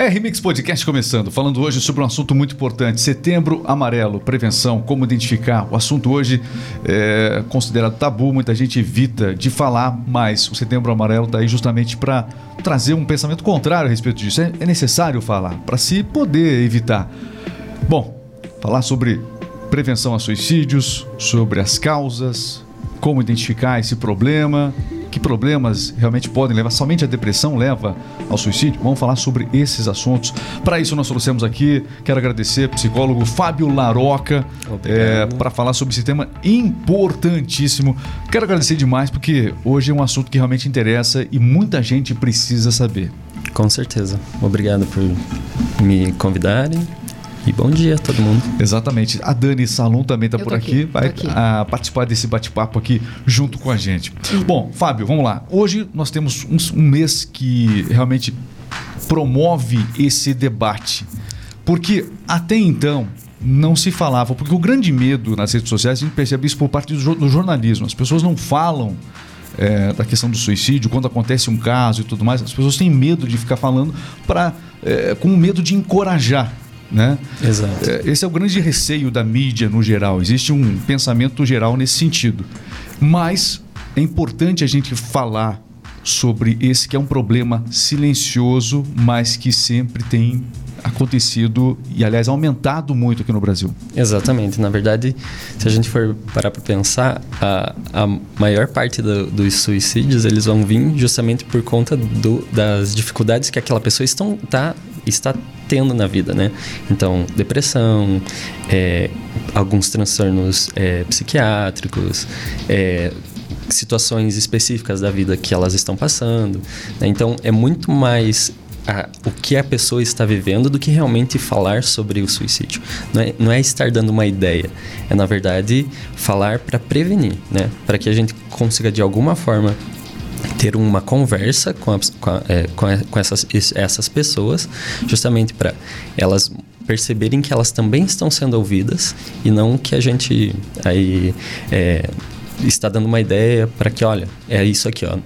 É Remix Podcast começando, falando hoje sobre um assunto muito importante: Setembro Amarelo, prevenção, como identificar. O assunto hoje é considerado tabu, muita gente evita de falar, mas o Setembro Amarelo está aí justamente para trazer um pensamento contrário a respeito disso. É, é necessário falar para se poder evitar. Bom, falar sobre prevenção a suicídios, sobre as causas, como identificar esse problema, que problemas realmente podem levar, somente a depressão leva ao suicídio? Vamos falar sobre esses assuntos. Para isso, nós trouxemos aqui, quero agradecer ao psicólogo Fábio Laroca é, para falar sobre esse tema importantíssimo. Quero agradecer demais porque hoje é um assunto que realmente interessa e muita gente precisa saber. Com certeza. Obrigado por me convidarem e bom dia a todo mundo. Exatamente. A Dani Salom também está por aqui, aqui vai aqui. A, participar desse bate-papo aqui junto com a gente. Bom, Fábio, vamos lá. Hoje nós temos um, um mês que realmente promove esse debate. Porque até então não se falava, porque o grande medo nas redes sociais, a gente percebe isso por parte do, do jornalismo. As pessoas não falam é, da questão do suicídio, quando acontece um caso e tudo mais, as pessoas têm medo de ficar falando para é, com medo de encorajar. Né? Exato. É, esse é o grande receio da mídia no geral. Existe um pensamento geral nesse sentido. Mas é importante a gente falar sobre esse que é um problema silencioso, mas que sempre tem acontecido e, aliás, aumentado muito aqui no Brasil. Exatamente. Na verdade, se a gente for parar para pensar, a, a maior parte do, dos suicídios eles vão vir justamente por conta do, das dificuldades que aquela pessoa estão, tá, está tendo na vida, né? Então, depressão, é, alguns transtornos é, psiquiátricos, é, situações específicas da vida que elas estão passando. Né? Então, é muito mais a, o que a pessoa está vivendo do que realmente falar sobre o suicídio. Não é, não é estar dando uma ideia, é na verdade falar para prevenir, né? Para que a gente consiga de alguma forma ter uma conversa com, a, com, a, é, com, a, com essas, essas pessoas, justamente para elas perceberem que elas também estão sendo ouvidas e não que a gente aí é, está dando uma ideia para que, olha, é isso aqui, ó.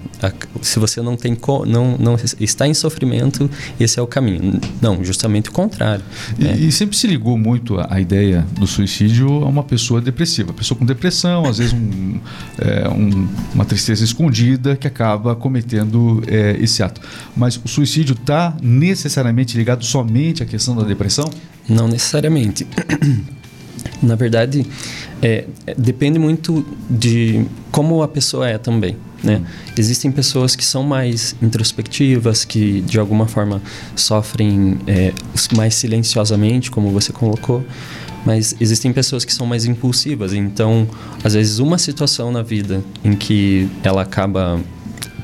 Se você não tem não, não está em sofrimento, esse é o caminho. Não, justamente o contrário. E, né? e sempre se ligou muito a, a, ideia do suicídio a uma pessoa depressiva, pessoa com depressão, às vezes um, é, um, uma tristeza escondida que acaba cometendo é, esse ato. Mas o suicídio está necessariamente ligado somente à questão da depressão? Não necessariamente. Na verdade, é, depende muito de como a pessoa é também. Né? Existem pessoas que são mais introspectivas, que de alguma forma sofrem é, mais silenciosamente, como você colocou, mas existem pessoas que são mais impulsivas. Então, às vezes, uma situação na vida em que ela acaba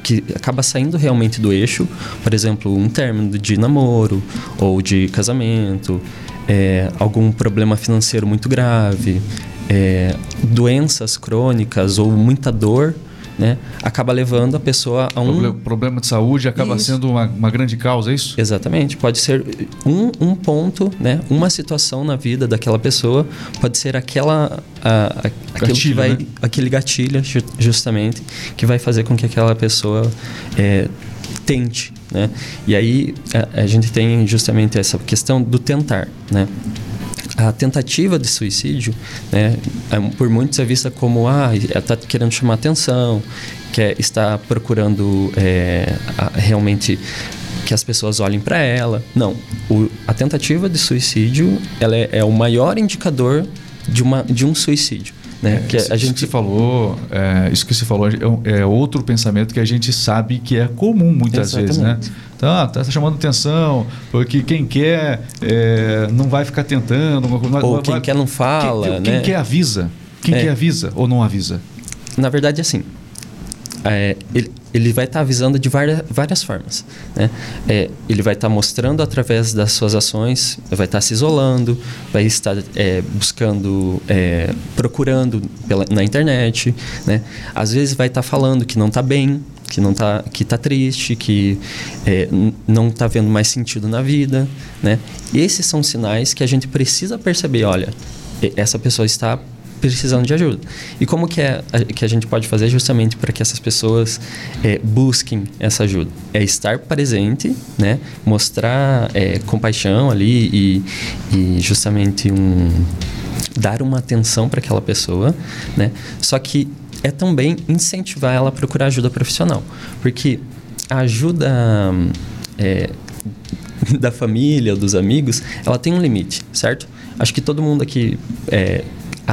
que acaba saindo realmente do eixo, por exemplo, um término de namoro ou de casamento, é, algum problema financeiro muito grave, é, doenças crônicas ou muita dor, né, acaba levando a pessoa a um problema, de saúde acaba isso. sendo uma, uma, grande causa, é isso? Exatamente, pode ser um, um ponto, né, uma situação na vida daquela pessoa pode ser aquela a, a, gatilho, vai, né? aquele gatilho justamente que vai fazer com que aquela pessoa é, tente, né? E aí a, a, gente tem justamente essa questão do tentar, né? A tentativa de suicídio, né, é, por muitos é vista como ah, está querendo chamar atenção, quer está procurando é, a, realmente que as pessoas olhem para ela. Não, o, a tentativa de suicídio ela é, é o maior indicador de, uma, de um suicídio. Né? É, que a gente que falou, é, isso que você falou é, é, outro pensamento que a gente sabe que é comum muitas Exatamente. vezes, né? Então, ah, tá chamando atenção, porque quem quer é, não vai ficar tentando. Ou vai, quem vai, quer não fala, quem, né? Quem quer avisa. Quem é. quer avisa ou não avisa. Na verdade, assim, é, ele, ele vai estar tá avisando de várias, várias formas. Né? É, ele vai estar tá mostrando através das suas ações, vai estar tá se isolando, vai estar é, buscando, é, procurando pela, na internet. Né? Às vezes vai estar tá falando que não está bem, que não está que tá triste, que é, não está vendo mais sentido na vida. Né? Esses são sinais que a gente precisa perceber. Olha, essa pessoa está precisando de ajuda. E como que, é, que a gente pode fazer justamente para que essas pessoas é, busquem essa ajuda? É estar presente, né? mostrar é, compaixão ali e, e justamente um, dar uma atenção para aquela pessoa, né? só que é também incentivar ela a procurar ajuda profissional, porque a ajuda é, da família, dos amigos, ela tem um limite, certo? Acho que todo mundo aqui é,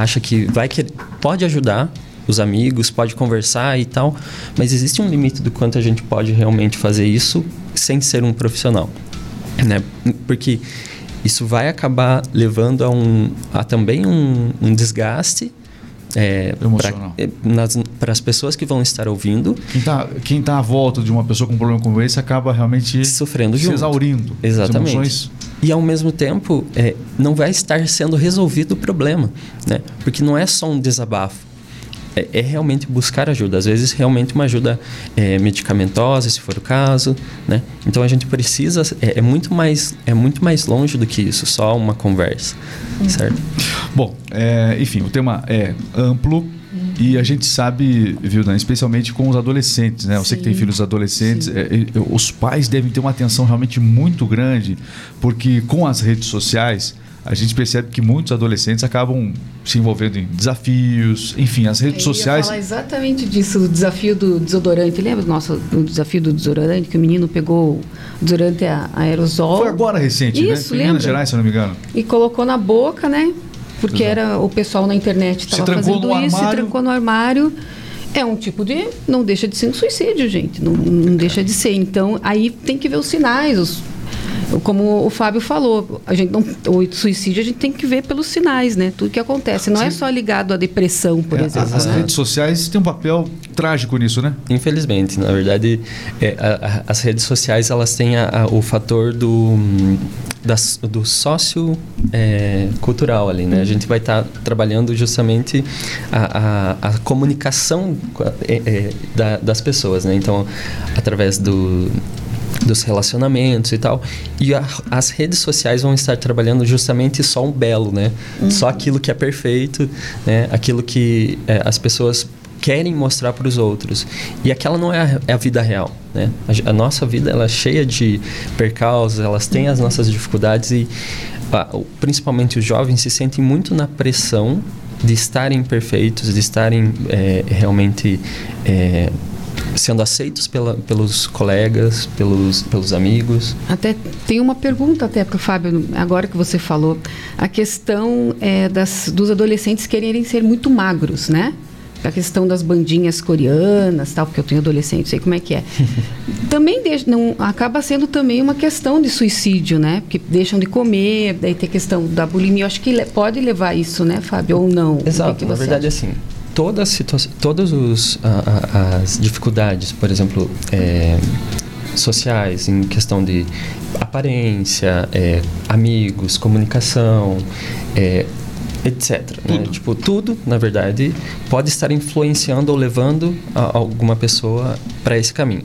acha que vai que pode ajudar os amigos, pode conversar e tal, mas existe um limite do quanto a gente pode realmente fazer isso sem ser um profissional, né? Porque isso vai acabar levando a, um, a também um, um desgaste é, para as pessoas que vão estar ouvindo. Quem está quem tá à volta de uma pessoa com um problema como esse acaba realmente sofrendo se junto. exaurindo. Exatamente. E ao mesmo tempo, é, não vai estar sendo resolvido o problema, né? Porque não é só um desabafo é, é, realmente buscar ajuda. Às vezes, realmente uma ajuda é, medicamentosa, se for o caso, né? Então, a gente precisa... É, é, muito mais, é muito mais longe do que isso, só uma conversa, uhum. certo? Bom, é, enfim, o tema é amplo, e a gente sabe, viu, Dan, especialmente com os adolescentes, né? Você que tem filhos adolescentes, é, é, os pais devem ter uma atenção realmente muito grande, porque com as redes sociais, a gente percebe que muitos adolescentes acabam se envolvendo em desafios, enfim, as redes Eu sociais. falar exatamente disso, o desafio do desodorante. Lembra do nosso do desafio do desodorante que o menino pegou o desodorante aerosol? Foi agora recente, né? Isso, né? Em Minas Gerais, se não me engano. E colocou na boca, né? Porque Exato. era o pessoal na internet estava fazendo isso, armário. se trancou no armário. É um tipo de. Não deixa de ser um suicídio, gente. Não, não deixa de ser. Então, aí tem que ver os sinais, os como o Fábio falou, a gente não, o suicídio a gente tem que ver pelos sinais, né? Tudo que acontece. Não é Sim. é só ligado à depressão, por é, exemplo. As né? redes sociais têm um papel trágico nisso, né? Infelizmente, na verdade, é, a, a, as redes sociais elas têm a, o fator do das, do sócio é, cultural ali, né? A gente vai estar tá trabalhando justamente a, a, a comunicação é, é, da, das pessoas, né? Então, através do dos relacionamentos e tal. E a, as redes sociais vão estar trabalhando justamente só um belo, né? Uhum. Só aquilo que é perfeito, né? Aquilo que é, as pessoas querem mostrar para os outros. E aquela não é a, é a vida real, né? A, a, nossa vida ela é cheia de percalços, elas têm as nossas dificuldades e principalmente os jovens se sentem muito na pressão de estarem perfeitos, de estarem é, realmente é, sendo aceitos pela, pelos colegas, pelos, pelos amigos. Até tem uma pergunta até para o Fábio, agora que você falou, a questão é das, dos adolescentes quererem ser muito magros, né? A questão das bandinhas coreanas, tal, porque eu tenho adolescente, sei como é que é. também deixa, não, acaba sendo também uma questão de suicídio, né? Porque deixam de comer, daí tem a questão da bulimia. Eu acho que pode levar isso, né, Fábio? Ou não? Exato, na verdade, acha? assim todas todas os, a, a, as dificuldades, por exemplo, é, sociais, em questão de aparência, é, amigos, comunicação, é, etc. Né? Tudo. Tipo, tudo, na verdade, pode estar influenciando ou levando alguma pessoa para esse caminho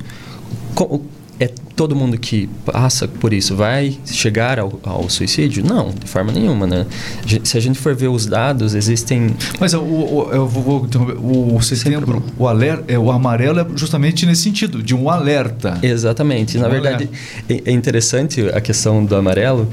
é todo mundo que passa por isso vai chegar ao, ao, suicídio? Não, de forma nenhuma, né? Se a gente for ver os dados, existem... Mas o, o, eu vou interromper. O, setembro, o, alerta, é, o amarelo é justamente nesse sentido, de um alerta. Exatamente. Na um verdade, é, é interessante a questão do amarelo,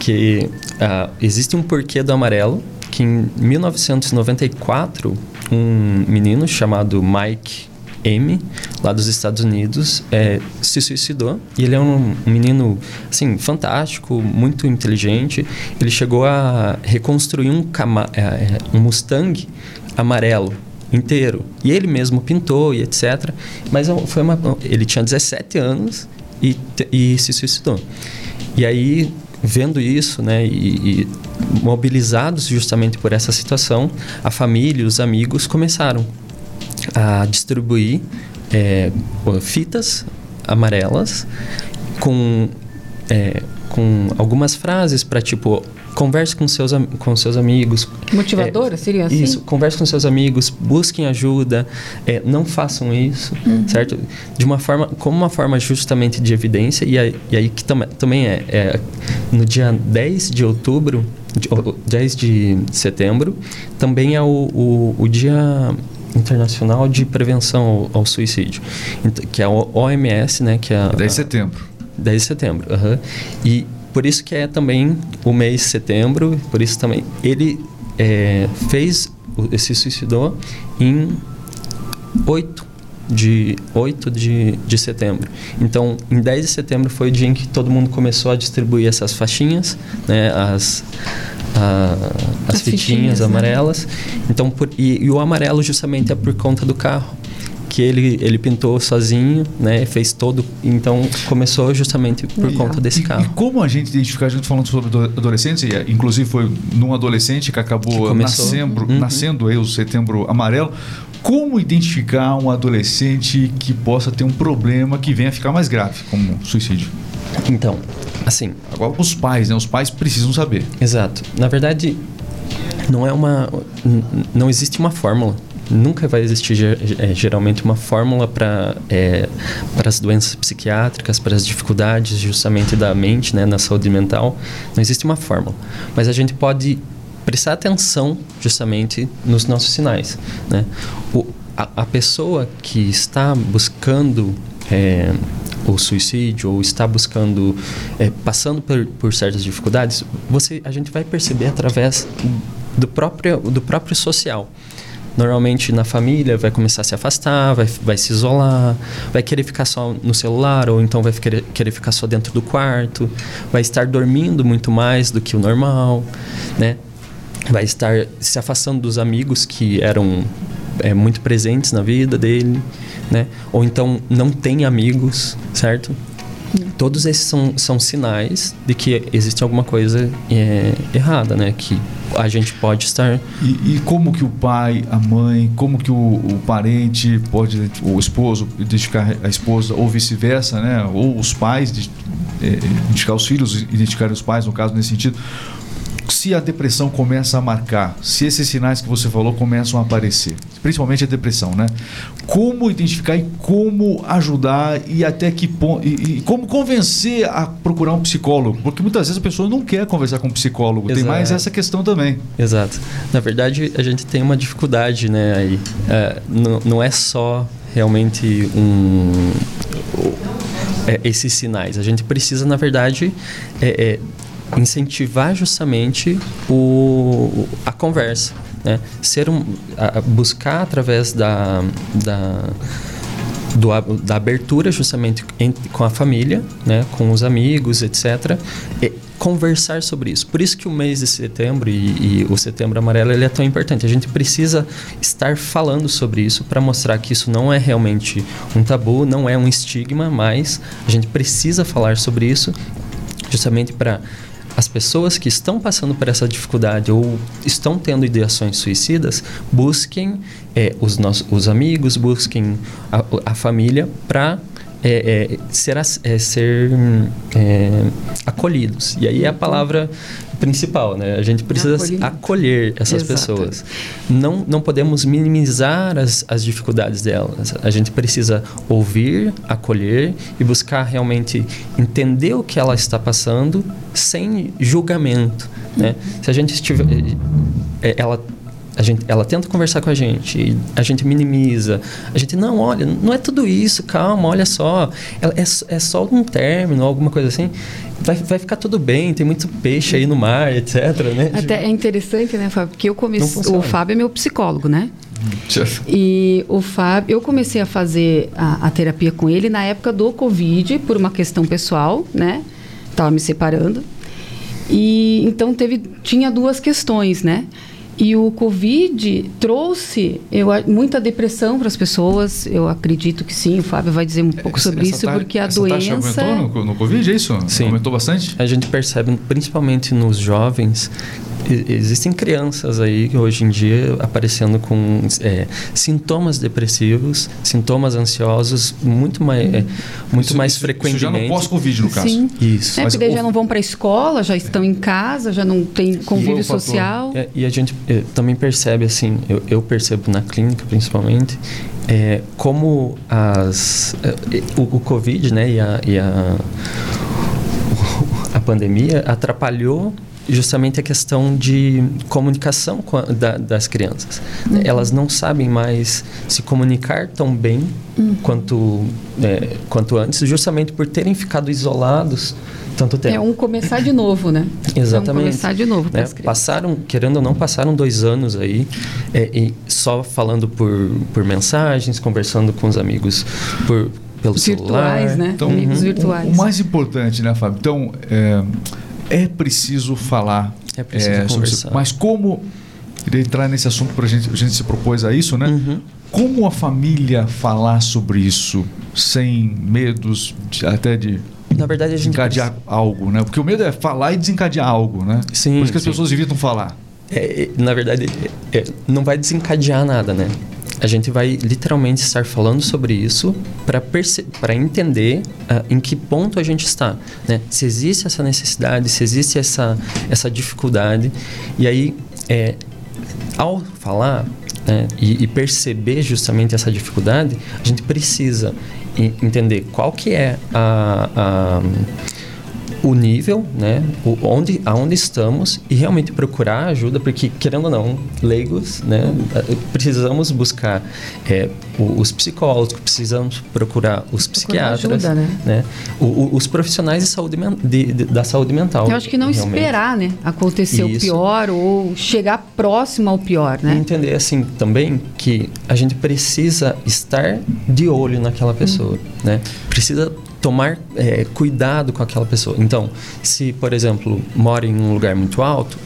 que uh, existe um porquê do amarelo, que em 1994, um menino chamado Mike M, lá dos Estados Unidos, é, se suicidou. E ele é um, um, menino, assim, fantástico, muito inteligente. Ele chegou a reconstruir um, cama, é, é um Mustang amarelo inteiro. E ele mesmo pintou e etc. Mas é foi uma, ele tinha 17 anos e, e se suicidou. E aí, vendo isso, né, e, e mobilizados justamente por essa situação, a família os amigos começaram a distribuir é, fitas amarelas com, é, com algumas frases para tipo converse com seus com seus amigos. Motivadora é, seria assim? isso converse com seus amigos busquem ajuda é, não façam isso uhum. certo? De uma forma como uma forma justamente de evidência e aí, e aí que tam, também é, é, no dia 10 de outubro o 10 de setembro, também é o, o, o Dia Internacional de Prevenção ao, ao, Suicídio, que é a OMS, né? Que é 10 de setembro. 10 de setembro, uhum. E por isso que é também o mês de setembro, por isso também ele é, fez, se suicidou em 8 de 8 de, de setembro. Então, em 10 de setembro foi o dia em que todo mundo começou a distribuir essas faixinhas, né, as, a, as, as, fitinhas, fitinhas né? amarelas. Né? Então, por, e, e, o amarelo justamente é por conta do carro que ele, ele pintou sozinho, né? Fez todo. Então começou justamente por e, conta desse carro. E, como a gente identificar, a gente falando sobre adolescentes, e, inclusive foi num adolescente que acabou que nascendo, uhum. nascendo aí o setembro amarelo. Como identificar um adolescente que possa ter um problema que venha a ficar mais grave, como suicídio? Então, assim. Agora os pais, né? Os pais precisam saber. Exato. Na verdade, não é uma. Não existe uma fórmula nunca vai existir é, geralmente uma fórmula para é, para as doenças psiquiátricas, para as dificuldades justamente da mente, né, na saúde mental. Não existe uma fórmula, mas a gente pode prestar atenção justamente nos nossos sinais, né? O, a, a pessoa que está buscando é, o suicídio ou está buscando é, passando por, por certas dificuldades, você a gente vai perceber através do próprio do próprio social normalmente na família vai começar a se afastar, vai, vai se isolar, vai querer ficar só no celular ou então vai querer, querer ficar só dentro do quarto, vai estar dormindo muito mais do que o normal, né? Vai estar se afastando dos amigos que eram é, muito presentes na vida dele, né? Ou então não tem amigos, certo? Todos esses são, são sinais de que existe alguma coisa é, errada, né? Que a gente pode estar... E, e, como que o pai, a mãe, como que o, o parente pode, o esposo, identificar a esposa ou vice-versa, né? Ou os pais, de, é, identificar os filhos, identificar os pais, no caso, nesse sentido se a depressão começa a marcar, se esses sinais que você falou começam a aparecer, principalmente a depressão, né? Como identificar e como ajudar e até que ponto e, e, como convencer a procurar um psicólogo, porque muitas vezes a pessoa não quer conversar com um psicólogo. Exato. Tem mais essa questão também. Exato. Na verdade, a gente tem uma dificuldade, né? Aí é, não, não é só realmente um é, esses sinais. A gente precisa, na verdade, é, é, incentivar justamente o, a conversa, né? Ser um, a, buscar através da, da do, da abertura justamente com a família, né, com os amigos, etc. Conversar sobre isso. Por isso que o mês de setembro e, e o setembro amarelo ele é tão importante. A gente precisa estar falando sobre isso para mostrar que isso não é realmente um tabu, não é um estigma, mas a gente precisa falar sobre isso justamente para as pessoas que estão passando por essa dificuldade ou estão tendo ideações suicidas busquem é, os, nossos, os amigos, busquem a, a família para é, é, ser, é, ser é, acolhidos. E aí a palavra principal, né? A gente precisa acolher essas Exato. pessoas. Não, não podemos minimizar as, as dificuldades delas. A gente precisa ouvir, acolher e buscar realmente entender o que ela está passando sem julgamento, né? Se a gente estiver... É, ela a gente, ela tenta conversar com a gente, a gente minimiza. A gente, não, olha, não é tudo isso, calma, olha só. É, é, só um término, alguma coisa assim. Vai, vai ficar tudo bem, tem muito peixe aí no mar, etc. Né? Até é interessante, né, Fábio? Porque eu comecei. O Fábio é meu psicólogo, né? E o Fábio, eu comecei a fazer a, a terapia com ele na época do Covid, por uma questão pessoal, né? Tava me separando. E então teve, tinha duas questões, né? E o Covid trouxe eu, muita depressão para as pessoas. Eu acredito que sim. O Fábio vai dizer um pouco essa, sobre essa isso, porque a essa doença. Taxa aumentou no, no Covid, é isso? Sim. Aumentou bastante? A gente percebe, principalmente nos jovens, existem crianças aí hoje em dia aparecendo com é, sintomas depressivos, sintomas ansiosos muito mais, é, muito isso, mais isso, frequentemente. Isso já no pós-Covid, no caso. Sim. Isso. É, porque o... já não vão para a escola, já estão em casa, já não tem convívio social. É, e a gente é, também percebe, assim, eu, eu, percebo na clínica principalmente, é, como as, é, o, o Covid né, e a, e a, a pandemia atrapalhou justamente a questão de comunicação a, da, das crianças. Uhum. Elas não sabem mais se comunicar tão bem uhum. quanto, é, quanto antes, justamente por terem ficado isolados tanto tempo. É um começar de novo, né? Exatamente. É um começar de novo. Né? Passaram, querendo ou não, passaram dois anos aí é, só falando por, por mensagens, conversando com os amigos por pelo virtuais, celular. né? Então, Amigos virtuais. O, o, mais importante, né, Fábio? Então, é, é preciso falar. É preciso é, conversar. Sobre, mas como queria entrar nesse assunto para a gente, a gente se propôs a isso, né? Uhum. Como a família falar sobre isso sem medos de, até de na verdade a gente desencadear precisa... algo, né? Porque o medo é falar e desencadear algo, né? Sim. Por isso que sim. as pessoas evitam falar. É, na verdade, é, não vai desencadear nada, né? A gente vai literalmente estar falando sobre isso para entender uh, em que ponto a gente está. Né? Se existe essa necessidade, se existe essa, essa dificuldade. E aí, é, ao falar né, e, e, perceber justamente essa dificuldade, a gente precisa entender qual que é a, a o nível, né, o, onde, aonde estamos e realmente procurar ajuda, porque querendo ou não, leigos, né, precisamos buscar é, os psicólogos, precisamos procurar os psiquiatras, ajuda, né? né o, os profissionais de saúde de, de, da saúde mental. Eu acho que não realmente. esperar, né, acontecer Isso. o pior ou chegar próximo ao pior, né? E entender assim também que a gente precisa estar de olho naquela pessoa, hum. né? Precisa tomar é, cuidado com aquela pessoa. Então, se, por exemplo, mora em um lugar muito alto,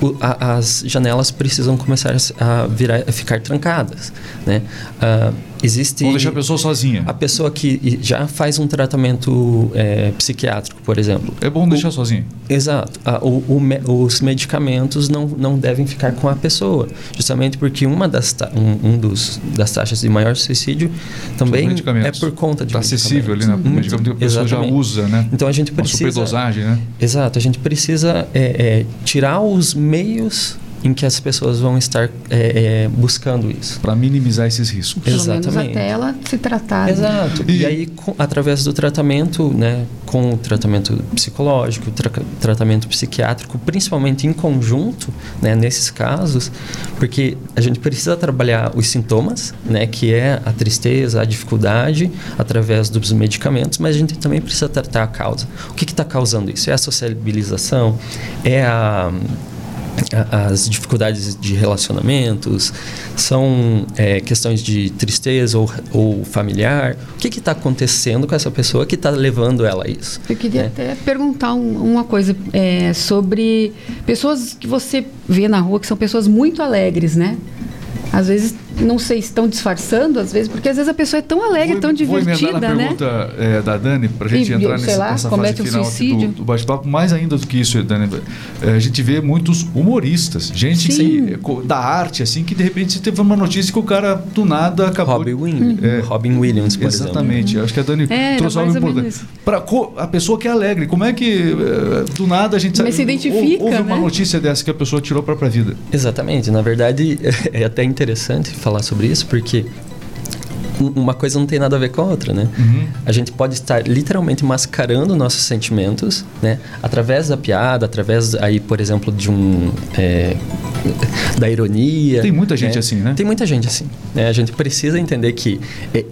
o, a, as janelas precisam começar a, virar, a ficar trancadas, né? Uh, existe Ou deixar a pessoa sozinha. A pessoa que já faz um tratamento é, psiquiátrico, por exemplo. É bom deixar sozinha. Exato. A, o, o, os medicamentos não, não devem ficar com a pessoa, justamente porque uma das um, um dos das taxas de maior suicídio também é por conta de Está acessível ali, né? Uhum. Medicamento que a pessoa Exatamente. já usa, né? Então a gente precisa. Uma superdosagem, né? Exato. A gente precisa é, é, tirar os meios em que as pessoas vão estar é, é, buscando isso. Para minimizar esses riscos. Pelo Exatamente. menos até ela se tratar. Né? Exato. E, e aí, com, através do tratamento, né, com o tratamento psicológico, tra tratamento psiquiátrico, principalmente em conjunto, né, nesses casos, porque a gente precisa trabalhar os sintomas, né, que é a tristeza, a dificuldade, através dos medicamentos, mas a gente também precisa tratar a causa. O que está causando isso? É a sociabilização? É a as dificuldades de relacionamentos, são é, questões de tristeza ou, ou familiar. O que está acontecendo com essa pessoa que está levando ela a isso? Eu queria né? até perguntar um, uma coisa é, sobre pessoas que você vê na rua que são pessoas muito alegres, né? Às vezes não sei se estão disfarçando, às vezes, porque às vezes a pessoa é tão alegre, vou, tão divertida, vou na né? pergunta é, da Dani, para a gente e, entrar nessa, lá, nessa fase final do, do bate-papo. Mais ainda do que isso, Dani, é, a gente vê muitos humoristas, gente que, da arte, assim, que de repente você teve uma notícia que o cara do nada acabou... Robin, Williams, é, Robin Williams, por Exatamente. Exemplo. Acho que a Dani é, trouxe algo importante. Para a pessoa que é alegre, como é que do nada a gente... Mas se identifica, Houve né? uma notícia dessa que a pessoa tirou para a vida. Exatamente. Na verdade, é até interessante falar sobre isso, porque uma coisa não tem nada a ver com a outra, né? Uhum. A gente pode estar literalmente mascarando nossos sentimentos, né? Através da piada, através aí, por exemplo, de um é, da ironia. Tem muita gente né? assim, né? Tem muita gente assim. Né? A gente precisa entender que é,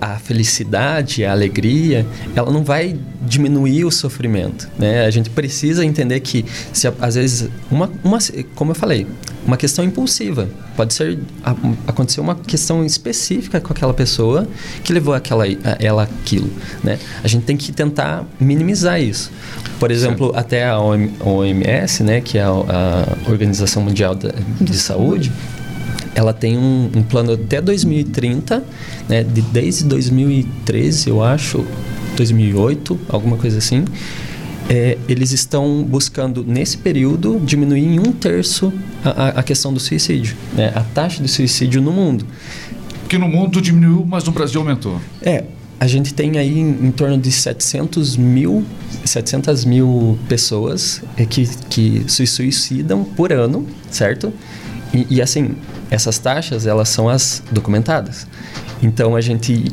a felicidade, a alegria, ela não vai diminuir o sofrimento, né? A gente precisa entender que se às vezes uma, uma como eu falei, uma questão impulsiva pode ser a, aconteceu uma questão específica com aquela pessoa que levou aquela a, ela aquilo, né? A gente tem que tentar minimizar isso. Por exemplo, até a OMS, né, que é a, a Organização Mundial de, de Saúde, ela tem um, um, plano até 2030, né, de, desde 2013, eu acho, 2008, alguma coisa assim. É, eles estão buscando, nesse período, diminuir em um terço a, a questão do suicídio, né, a taxa de suicídio no mundo. Que no mundo diminuiu, mas no Brasil aumentou. É, a gente tem aí em, em, torno de 700 mil, 700 mil pessoas é, que, que se suicidam por ano, certo? E, e, assim, essas taxas, elas são as documentadas. Então, a gente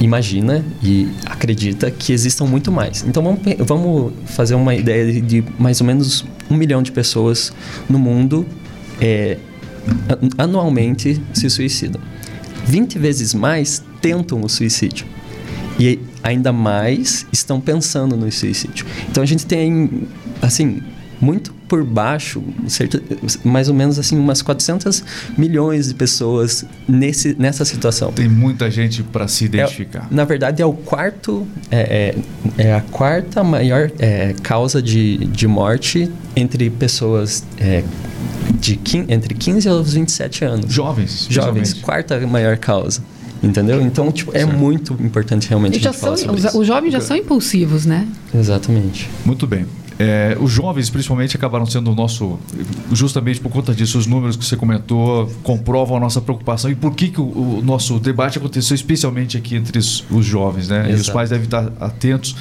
imagina e acredita que existam muito mais. Então vamos, vamos fazer uma ideia de mais ou menos um milhão de pessoas no mundo é, anualmente se suicidam. 20 vezes mais tentam o suicídio. E ainda mais estão pensando no suicídio. Então a gente tem, assim, muito por baixo, certo, mais ou menos assim umas 400 milhões de pessoas nesse, nessa situação. Tem muita gente para se identificar. É, na verdade, é o quarto, é, é, é a quarta maior é, causa de, de morte entre pessoas é, de entre 15 aos 27 anos. Jovens. Jovens, quarta maior causa. Entendeu? Então, tipo, é certo. muito importante realmente já são, os, os, jovens já são impulsivos, né? Exatamente. Muito bem. É, os jovens, principalmente, acabaram sendo o nosso. Justamente por conta disso, os números que você comentou comprovam a nossa preocupação. E por que, que o, o nosso debate aconteceu especialmente aqui entre os, os jovens, né? Exato. E os pais devem estar atentos.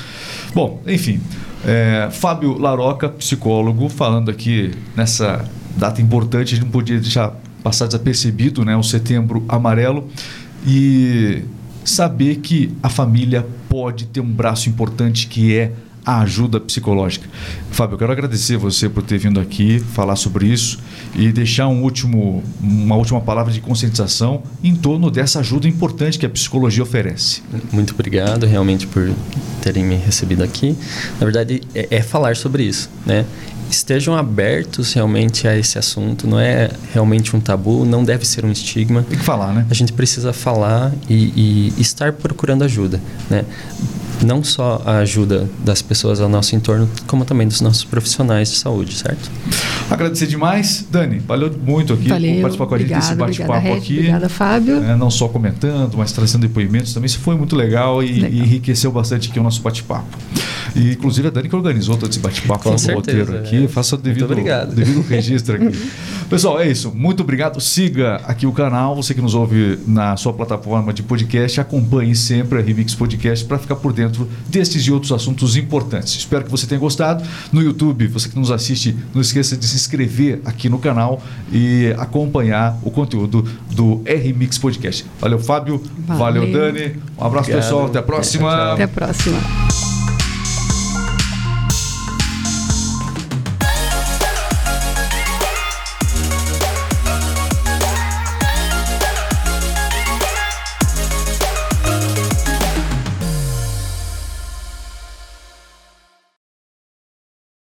Bom, enfim. É, Fábio Laroca, psicólogo, falando aqui nessa data importante, a gente não podia deixar passar desapercebido, né? O setembro amarelo. E saber que a família pode ter um braço importante que é a ajuda psicológica. Fábio, eu quero agradecer você por ter vindo aqui falar sobre isso e deixar um último, uma última palavra de conscientização em torno dessa ajuda importante que a psicologia oferece. Muito obrigado realmente por terem me recebido aqui. Na verdade, é, é falar sobre isso, né? estejam abertos realmente a esse assunto. Não é realmente um tabu, não deve ser um estigma. Tem que falar, né? A gente precisa falar e, e estar procurando ajuda, né? Não só a ajuda das pessoas ao nosso entorno, como também dos nossos profissionais de saúde, certo? Agradecer demais, Dani. Valeu muito aqui valeu, por participar com a gente desse bate-papo aqui. Obrigada, Fábio. É, não só comentando, mas trazendo depoimentos também. Isso foi muito legal e, legal. e enriqueceu bastante aqui o nosso bate-papo. E inclusive a Dani que organizou todo esse bate-papo no roteiro aqui. É. Faça o devido, devido registro aqui. Pessoal, é isso. Muito obrigado. Siga aqui o canal. Você que nos ouve na sua plataforma de podcast, acompanhe sempre a Remix Podcast para ficar por dentro destes e outros assuntos importantes. Espero que você tenha gostado. No YouTube, você que nos assiste, não esqueça de se inscrever aqui no canal e acompanhar o conteúdo do RMix Podcast. Valeu, Fábio. Valeu, Valeu Dani. Um abraço, Obrigado. pessoal. Até a próxima. Até a próxima.